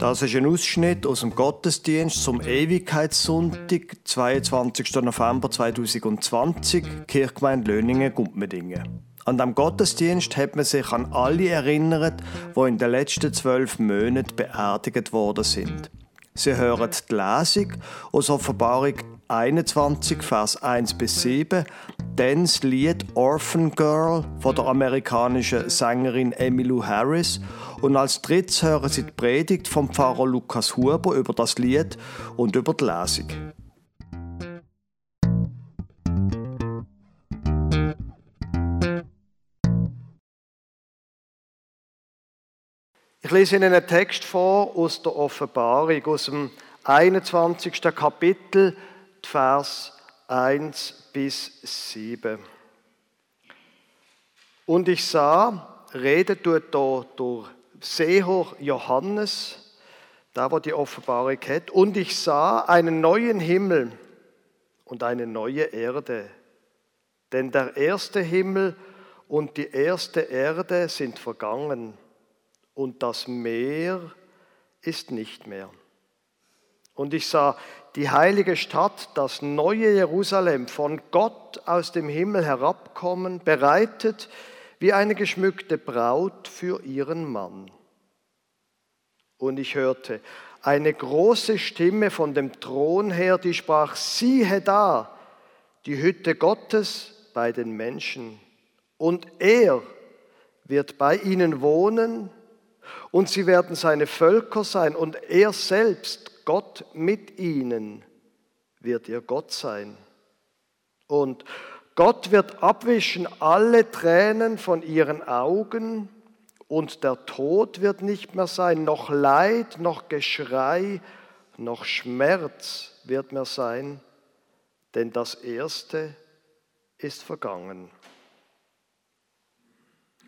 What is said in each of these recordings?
Das ist ein Ausschnitt aus dem Gottesdienst zum Ewigkeitssonntag, 22. November 2020, Kirchgemeinde Löningen-Gumpmedingen. An dem Gottesdienst hat man sich an alle erinnert, die in den letzten zwölf Monaten beerdigt worden sind. Sie hören die Lesung aus Offenbarung 21, Vers 1 bis 7, dann das Lied Orphan Girl von der amerikanischen Sängerin Emmylou Harris und als drittes hören Sie die Predigt vom Pfarrer Lukas Huber über das Lied und über die Lesung. Ich lese Ihnen einen Text vor aus der Offenbarung, aus dem 21. Kapitel, Vers 1 bis 7. Und ich sah, redet da durch Seher Johannes, da wo die Offenbarung hat, und ich sah einen neuen Himmel und eine neue Erde. Denn der erste Himmel und die erste Erde sind vergangen und das Meer ist nicht mehr. Und ich sah die heilige Stadt, das neue Jerusalem, von Gott aus dem Himmel herabkommen, bereitet wie eine geschmückte Braut für ihren Mann. Und ich hörte eine große Stimme von dem Thron her, die sprach, siehe da, die Hütte Gottes bei den Menschen. Und er wird bei ihnen wohnen und sie werden seine Völker sein und er selbst, Gott mit ihnen, wird ihr Gott sein. Und Gott wird abwischen alle Tränen von ihren Augen und der Tod wird nicht mehr sein, noch Leid, noch Geschrei, noch Schmerz wird mehr sein, denn das Erste ist vergangen.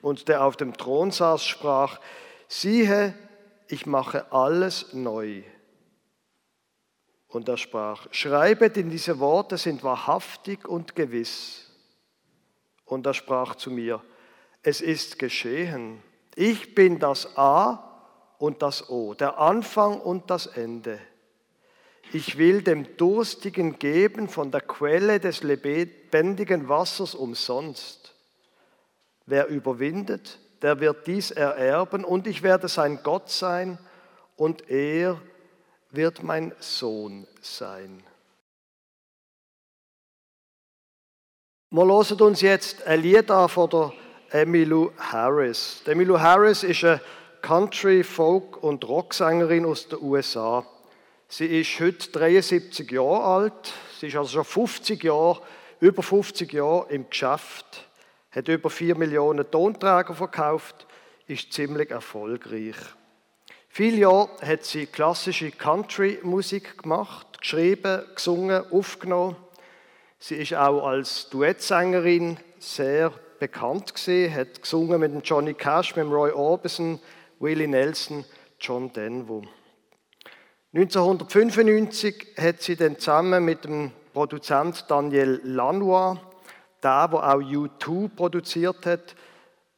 Und der auf dem Thron saß, sprach, siehe, ich mache alles neu. Und er sprach, schreibet, denn diese Worte sind wahrhaftig und gewiss. Und er sprach zu mir, es ist geschehen. Ich bin das A und das O, der Anfang und das Ende. Ich will dem Durstigen geben von der Quelle des lebendigen Wassers umsonst. Wer überwindet, der wird dies ererben und ich werde sein Gott sein und er wird mein Sohn sein. Wir hören uns jetzt ein Lied an von der Emmylou Harris. Emmylou Harris ist eine Country, Folk und Rocksängerin aus den USA. Sie ist heute 73 Jahre alt. Sie ist also schon 50 Jahre, über 50 Jahre im Geschäft hat über 4 Millionen Tonträger verkauft, ist ziemlich erfolgreich. Viele Jahre hat sie klassische Country-Musik gemacht, geschrieben, gesungen, aufgenommen. Sie ist auch als Duettsängerin sehr bekannt gesehen, hat gesungen mit Johnny Cash, mit Roy Orbison, Willie Nelson, John Denver. 1995 hat sie dann zusammen mit dem Produzent Daniel Lanois der, der auch U2 produziert hat.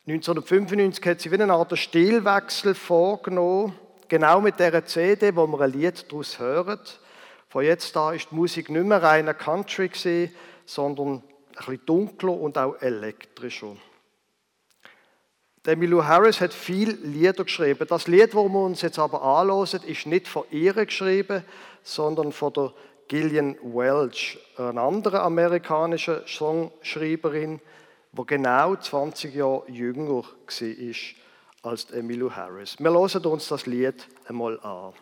1995 hat sie wie eine Art Stilwechsel vorgenommen, genau mit der CD, wo wir ein Lied daraus hören. Von jetzt an ist die Musik nicht mehr reiner Country sondern bisschen dunkler und auch elektrischer. Der Milou Harris hat viele Lieder geschrieben. Das Lied, das wir uns jetzt aber anhören, ist nicht von ihr geschrieben, sondern von der Gillian Welch, eine andere amerikanische Songschreiberin, die genau 20 Jahre jünger war als Emmylou Harris. Wir hören uns das Lied einmal an.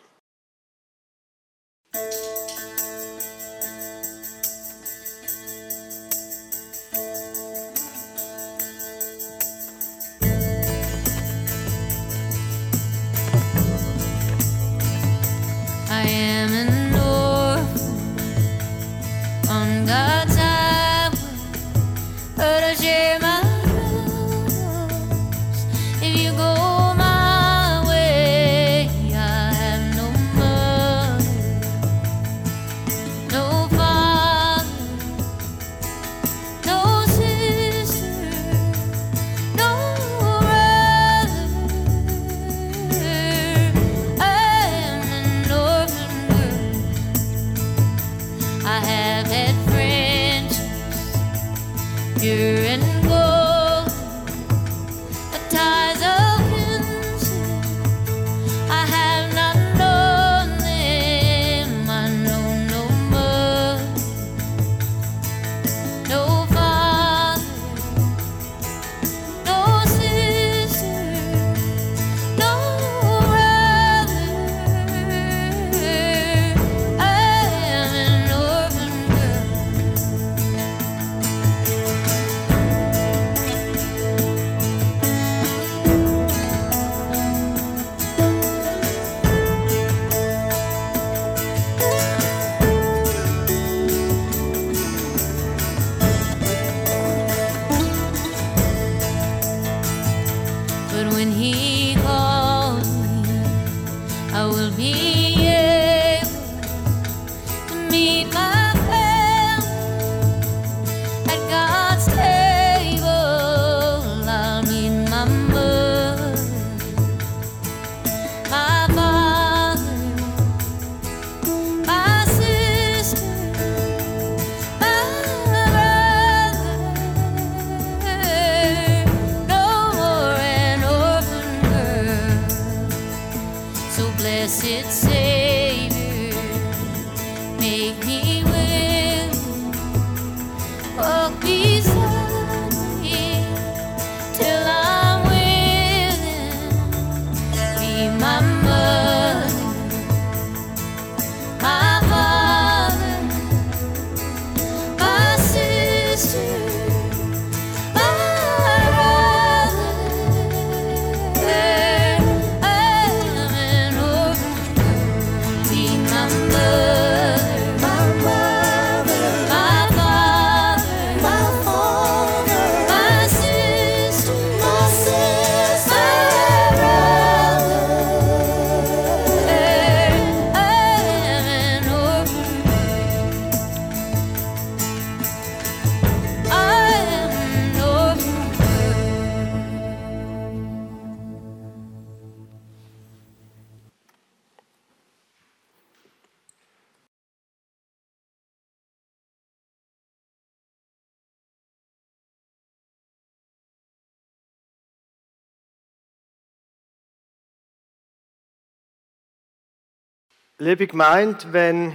Liebe Gemeinde, wenn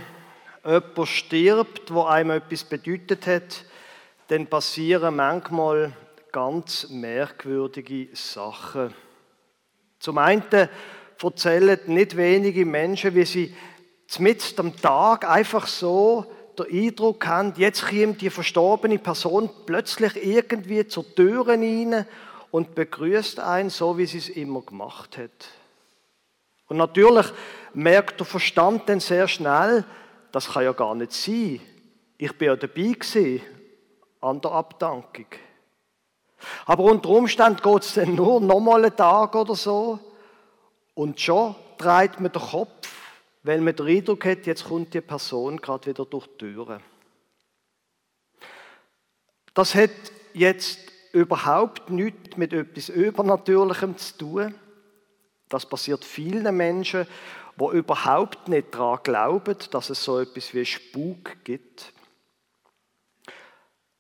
jemand stirbt, wo einem etwas bedeutet hat, dann passieren manchmal ganz merkwürdige Sachen. Zum einen erzählen nicht wenige Menschen, wie sie mitten am Tag einfach so den Eindruck haben, jetzt kommt die verstorbene Person plötzlich irgendwie zur Tür rein und begrüßt einen, so wie sie es immer gemacht hat. Und natürlich merkt der Verstand dann sehr schnell, das kann ja gar nicht sein. Ich bin ja dabei gewesen an der Abdankung. Aber unter Umständen geht es dann nur nochmal einen Tag oder so und schon dreht man den Kopf, weil man den Eindruck hat, jetzt kommt die Person gerade wieder durch die Türe. Das hat jetzt überhaupt nichts mit etwas Übernatürlichem zu tun. Das passiert vielen Menschen wo überhaupt nicht daran glauben, dass es so etwas wie Spuk gibt.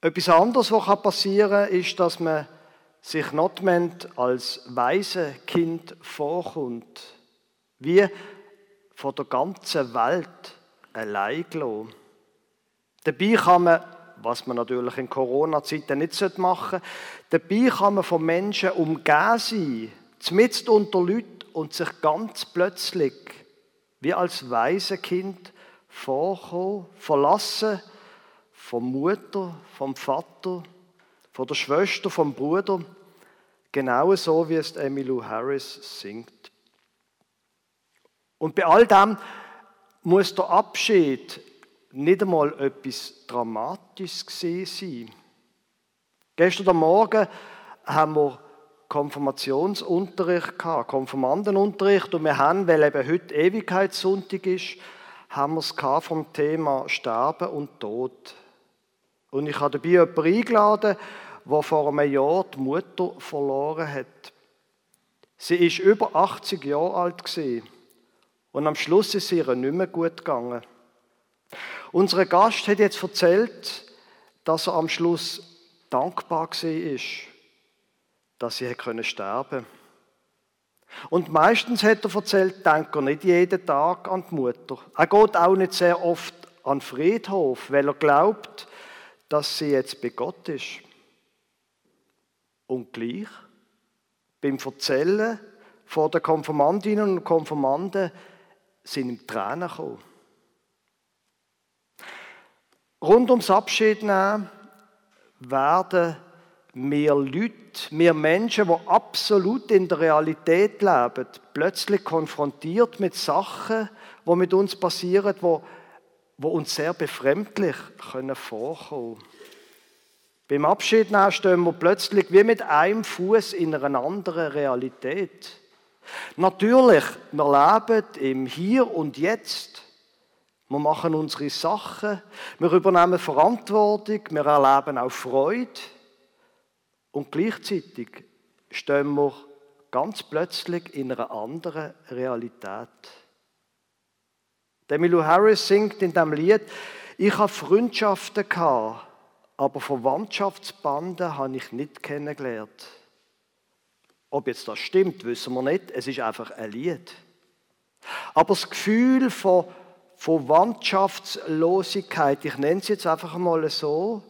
Etwas anderes, was passieren kann, ist, dass man sich nicht als weise Kind vorkommt, wie von der ganzen Welt allein gelassen. Dabei kann man, was man natürlich in Corona-Zeiten nicht machen sollte, dabei kann man von Menschen umgeben sein, zumindest unter Leuten und sich ganz plötzlich wie als Waisenkind vorkommen, verlassen vom Mutter, vom Vater, von der Schwester, vom Bruder, genau so wie es Emmylou Harris singt. Und bei all dem muss der Abschied nicht einmal etwas Dramatisches gesehen sein. Gestern Morgen haben wir Konfirmationsunterricht gehabt, Konfirmandenunterricht und wir haben, weil eben heute Ewigkeitssonntag ist, haben wir es vom Thema Sterben und Tod. Und ich habe dabei jemanden eingeladen, der vor einem Jahr die Mutter verloren hat. Sie ist über 80 Jahre alt und am Schluss ist ihr nicht mehr gut gegangen. Unser Gast hat jetzt erzählt, dass er am Schluss dankbar war, dass sie sterben konnte. Und meistens hat er erzählt, denkt er nicht jeden Tag an die Mutter. Er geht auch nicht sehr oft an den Friedhof, weil er glaubt, dass sie jetzt bei Gott ist. Und gleich, beim Erzählen vor den Konformantinnen und Konformanten sind ihm Tränen gekommen. Rund ums Abschied nehmen werden wir Leute, wir Menschen, die absolut in der Realität leben, plötzlich konfrontiert mit Sachen, die mit uns passieren, die, die uns sehr befremdlich können vorkommen Beim Abschied nehmen stehen wir plötzlich wie mit einem Fuß in einer anderen Realität. Natürlich, wir leben im Hier und Jetzt. Wir machen unsere Sachen, wir übernehmen Verantwortung, wir erleben auch Freude. Und gleichzeitig stehen wir ganz plötzlich in einer anderen Realität. Demilu Harris singt in dem Lied, ich habe Freundschaften gehabt, aber Verwandtschaftsbanden habe ich nicht kennengelernt. Ob jetzt das stimmt, wissen wir nicht. Es ist einfach ein Lied. Aber das Gefühl von Verwandtschaftslosigkeit, ich nenne es jetzt einfach mal so,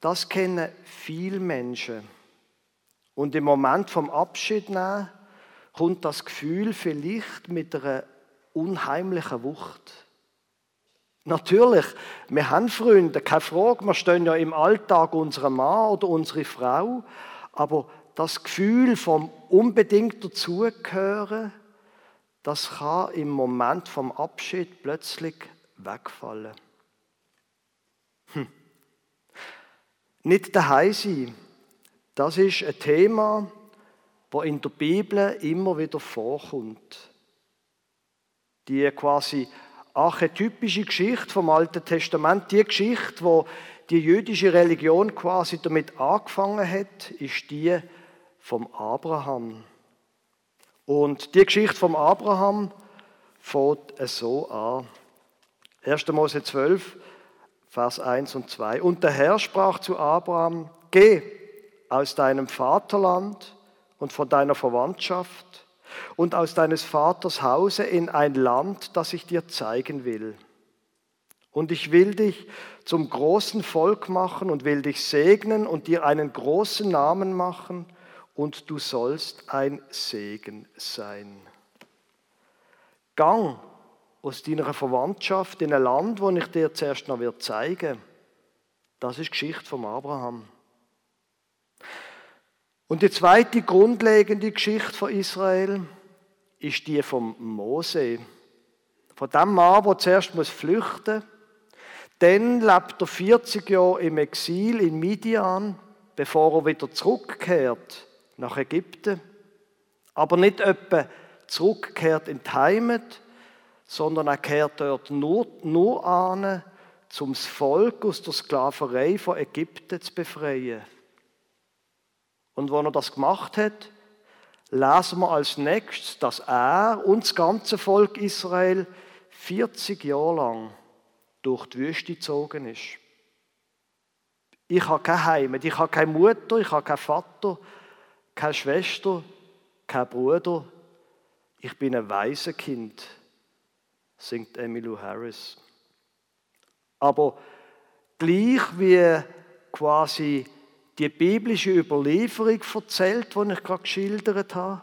das kennen viele Menschen. Und im Moment vom Abschied nehmen, kommt das Gefühl vielleicht mit einer unheimlichen Wucht. Natürlich, wir haben Freunde, keine Frage, wir stehen ja im Alltag unserer Mann oder unsere Frau, aber das Gefühl vom unbedingt dazugehören, das kann im Moment vom Abschied plötzlich wegfallen. Hm. Nicht daheim sein, das ist ein Thema, das in der Bibel immer wieder vorkommt. Die quasi archetypische Geschichte vom Alten Testament, die Geschichte, wo die jüdische Religion quasi damit angefangen hat, ist die vom Abraham. Und die Geschichte vom Abraham fängt so an. 1. Mose 12, Vers 1 und 2. Und der Herr sprach zu Abraham, geh aus deinem Vaterland und von deiner Verwandtschaft und aus deines Vaters Hause in ein Land, das ich dir zeigen will. Und ich will dich zum großen Volk machen und will dich segnen und dir einen großen Namen machen und du sollst ein Segen sein. Gang aus deiner Verwandtschaft in ein Land, wo ich dir zuerst noch zeigen. Das ist die Geschichte von Abraham. Und die zweite grundlegende Geschichte von Israel ist die von Mose. Von dem Mann, der zuerst flüchten muss. Dann lebt er 40 Jahre im Exil in Midian, bevor er wieder zurückkehrt nach Ägypten, aber nicht etwa zurückkehrt in die Heimat, sondern er kehrt dort nur, nur an, um das Volk aus der Sklaverei von Ägypten zu befreien. Und wenn er das gemacht hat, lesen wir als nächstes, dass er und das ganze Volk Israel 40 Jahre lang durch die Wüste gezogen ist. Ich habe keine Heimat, ich habe keine Mutter, ich habe keinen Vater, keine Schwester, kein Bruder. Ich bin ein Waisenkind, singt Emmylou Harris. Aber gleich wie quasi die biblische Überlieferung erzählt, die ich gerade geschildert habe,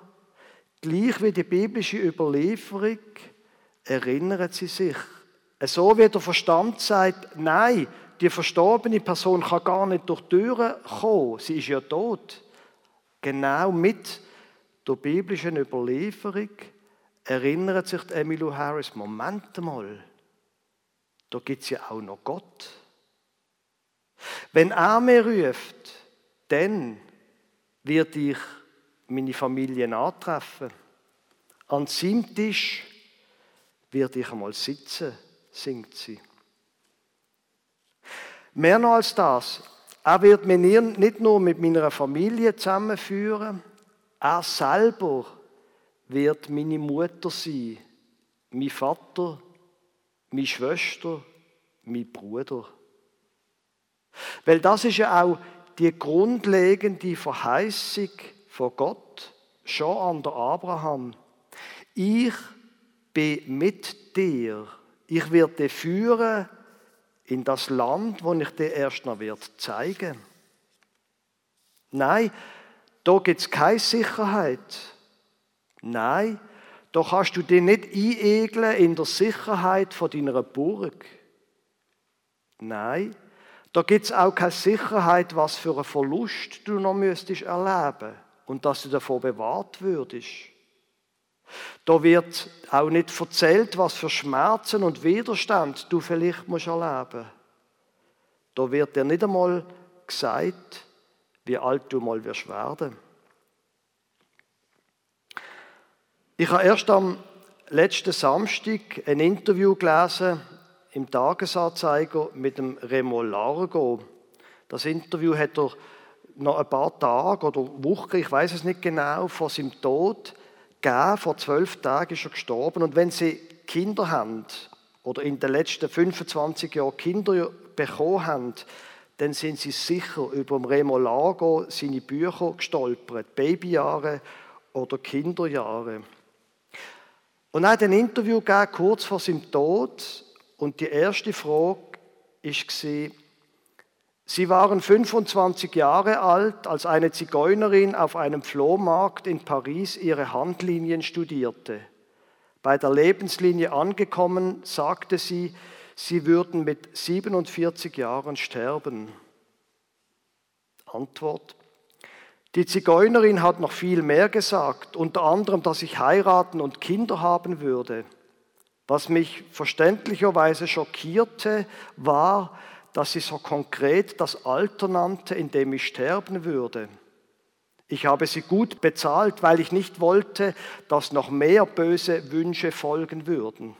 gleich wie die biblische Überlieferung erinnert sie sich. So wie der Verstand sagt, nein, die verstorbene Person kann gar nicht durch die Türen kommen, sie ist ja tot genau mit der biblischen Überlieferung erinnert sich Emmylou Harris, Moment mal, da gibt es ja auch noch Gott. Wenn er mir ruft, dann wird ich meine Familie antreffen. An seinem Tisch werde ich einmal sitzen, singt sie. Mehr noch als das, er wird mich nicht nur mit meiner Familie zusammenführen, er selber wird meine Mutter sein, mein Vater, meine Schwester, mein Bruder. Weil das ist ja auch die grundlegende Verheißung von Gott schon an der Abraham. Ich bin mit dir. Ich werde dich führen in das Land, wo ich dir erst noch wird zeigen. Nein, da gibt es keine Sicherheit. Nein, da kannst du dich nicht einegeln in der Sicherheit von deiner Burg. Nein, da gibt es auch keine Sicherheit, was für einen Verlust du noch müsstest erleben und dass du davon bewahrt würdest. Da wird auch nicht erzählt, was für Schmerzen und Widerstand du vielleicht musst erleben. Da wird dir nicht einmal gesagt, wie alt du mal wirst werden. Ich habe erst am letzten Samstag ein Interview gelesen im Tagesanzeiger mit dem Remo Largo. Das Interview hat er noch ein paar Tage oder Wochen, ich weiß es nicht genau, vor seinem Tod gegeben. Vor zwölf Tagen ist er gestorben. Und wenn Sie Kinder haben oder in den letzten 25 Jahren Kinder bekommen haben, dann sind Sie sicher über Remo Largo seine Bücher gestolpert. Babyjahre oder Kinderjahre. Und er hat ein Interview gegeben, kurz vor seinem Tod. Und die erste Frage war, Sie waren 25 Jahre alt, als eine Zigeunerin auf einem Flohmarkt in Paris ihre Handlinien studierte. Bei der Lebenslinie angekommen, sagte sie, sie würden mit 47 Jahren sterben. Antwort. Die Zigeunerin hat noch viel mehr gesagt, unter anderem, dass ich heiraten und Kinder haben würde. Was mich verständlicherweise schockierte, war, dass sie so konkret das Alter nannte, in dem ich sterben würde. Ich habe sie gut bezahlt, weil ich nicht wollte, dass noch mehr böse Wünsche folgen würden.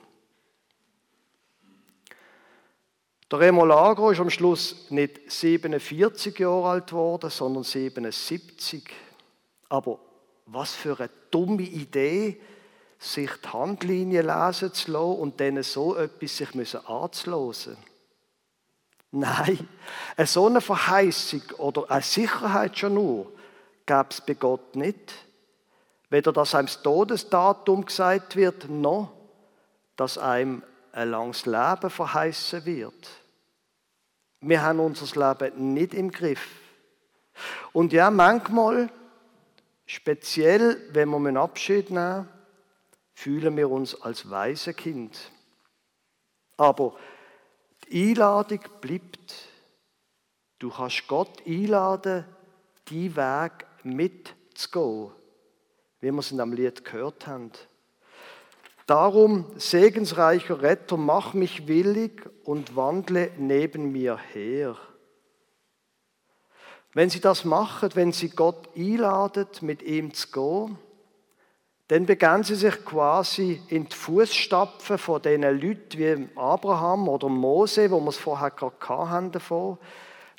Der Remolagro ist am Schluss nicht 47 Jahre alt geworden, sondern 77. Aber was für eine dumme Idee, sich die Handlinie lesen zu lassen und denen so etwas sich anzulosen. Nein, eine so eine Verheißung oder eine Sicherheit schon nur gab es bei Gott nicht. Weder dass einem das Todesdatum gesagt wird, noch dass einem ein langes Leben verheißen wird. Wir haben unser Leben nicht im Griff. Und ja, manchmal, speziell wenn wir einen Abschied nehmen, fühlen wir uns als weise Kind. Aber die Einladung bleibt. Du kannst Gott einladen, die Weg mitzugehen, wie wir es in dem Lied gehört haben. Darum, segensreicher Retter, mach mich willig und wandle neben mir her. Wenn Sie das machen, wenn Sie Gott einladen, mit ihm zu gehen, dann begannen sie sich quasi in die Fußstapfen von diesen Leuten wie Abraham oder Mose, wo wir es vorher gerade hatten davon.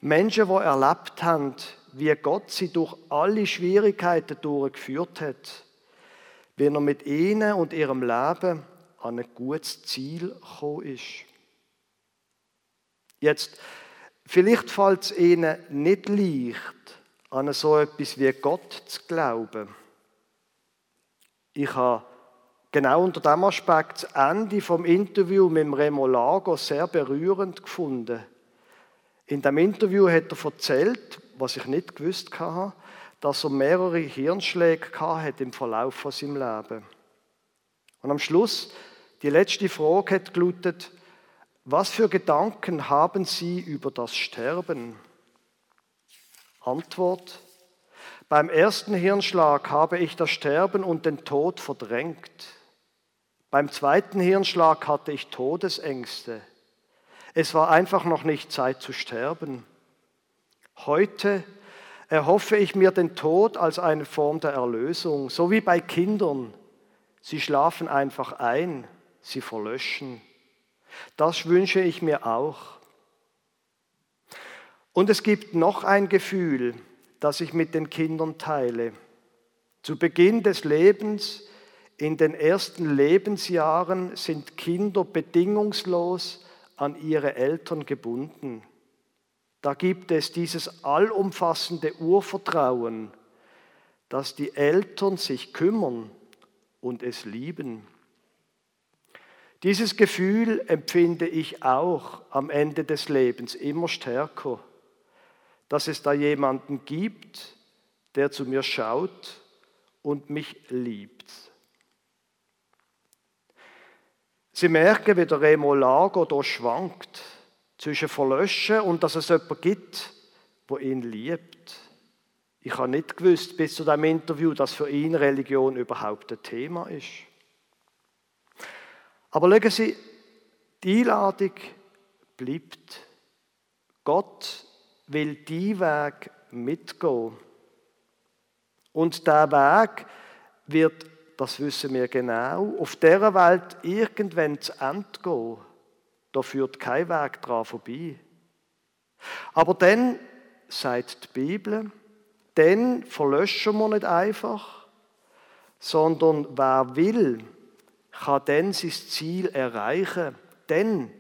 Menschen, die erlebt haben, wie Gott sie durch alle Schwierigkeiten durchgeführt hat. Wie er mit ihnen und ihrem Leben an ein gutes Ziel gekommen ist. Jetzt, vielleicht fällt es ihnen nicht leicht, an so etwas wie Gott zu glauben. Ich habe genau unter dem Aspekt das Ende vom Interview mit Remo Lago sehr berührend gefunden. In dem Interview hat er erzählt, was ich nicht gewusst hatte, dass er mehrere Hirnschläge hatte im Verlauf von seinem Leben. Und am Schluss, die letzte Frage hat gelautet, was für Gedanken haben Sie über das Sterben? Antwort, beim ersten Hirnschlag habe ich das Sterben und den Tod verdrängt. Beim zweiten Hirnschlag hatte ich Todesängste. Es war einfach noch nicht Zeit zu sterben. Heute erhoffe ich mir den Tod als eine Form der Erlösung, so wie bei Kindern. Sie schlafen einfach ein, sie verlöschen. Das wünsche ich mir auch. Und es gibt noch ein Gefühl, das ich mit den Kindern teile. Zu Beginn des Lebens, in den ersten Lebensjahren, sind Kinder bedingungslos an ihre Eltern gebunden. Da gibt es dieses allumfassende Urvertrauen, dass die Eltern sich kümmern und es lieben. Dieses Gefühl empfinde ich auch am Ende des Lebens immer stärker, dass es da jemanden gibt, der zu mir schaut und mich liebt. Sie merken, wie der Remo Lago hier schwankt zwischen Verlöschen und dass es jemanden gibt, wo ihn liebt. Ich habe nicht gewusst bis zu dem Interview, dass für ihn Religion überhaupt ein Thema ist. Aber schauen Sie, die Einladung bleibt. Gott will die Weg mitgehen. Und der Weg wird, das wissen wir genau, auf dieser Welt irgendwann zu Ende gehen. Da führt kein Weg dran vorbei. Aber dann, sagt die Bibel, dann verlöschen wir nicht einfach, sondern wer will, kann dann sein Ziel erreichen, dann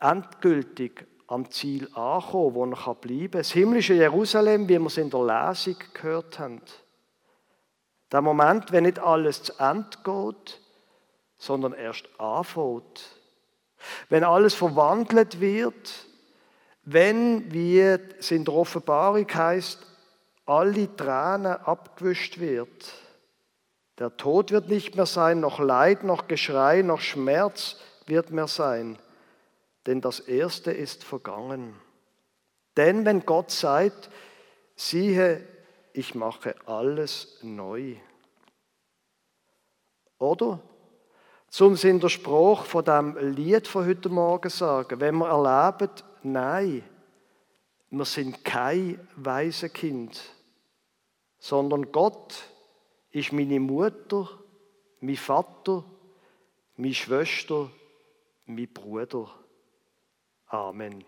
endgültig am Ziel ankommen, wo er bleiben kann. Das himmlische Jerusalem, wie wir es in der Lesung gehört haben. Der Moment, wenn nicht alles zu Ende geht, sondern erst anfängt. Wenn alles verwandelt wird, wenn, wie es in der Offenbarung heißt, alle Tränen abgewischt wird. Der Tod wird nicht mehr sein, noch Leid, noch Geschrei, noch Schmerz wird mehr sein, denn das Erste ist vergangen. Denn wenn Gott sagt, siehe, ich mache alles neu. Oder zum in der Spruch von dem Lied von heute Morgen sagen, wenn wir erleben, nein, wir sind kein weise Kind, sondern Gott ist meine Mutter, mein Vater, meine Schwester, mein Bruder. Amen.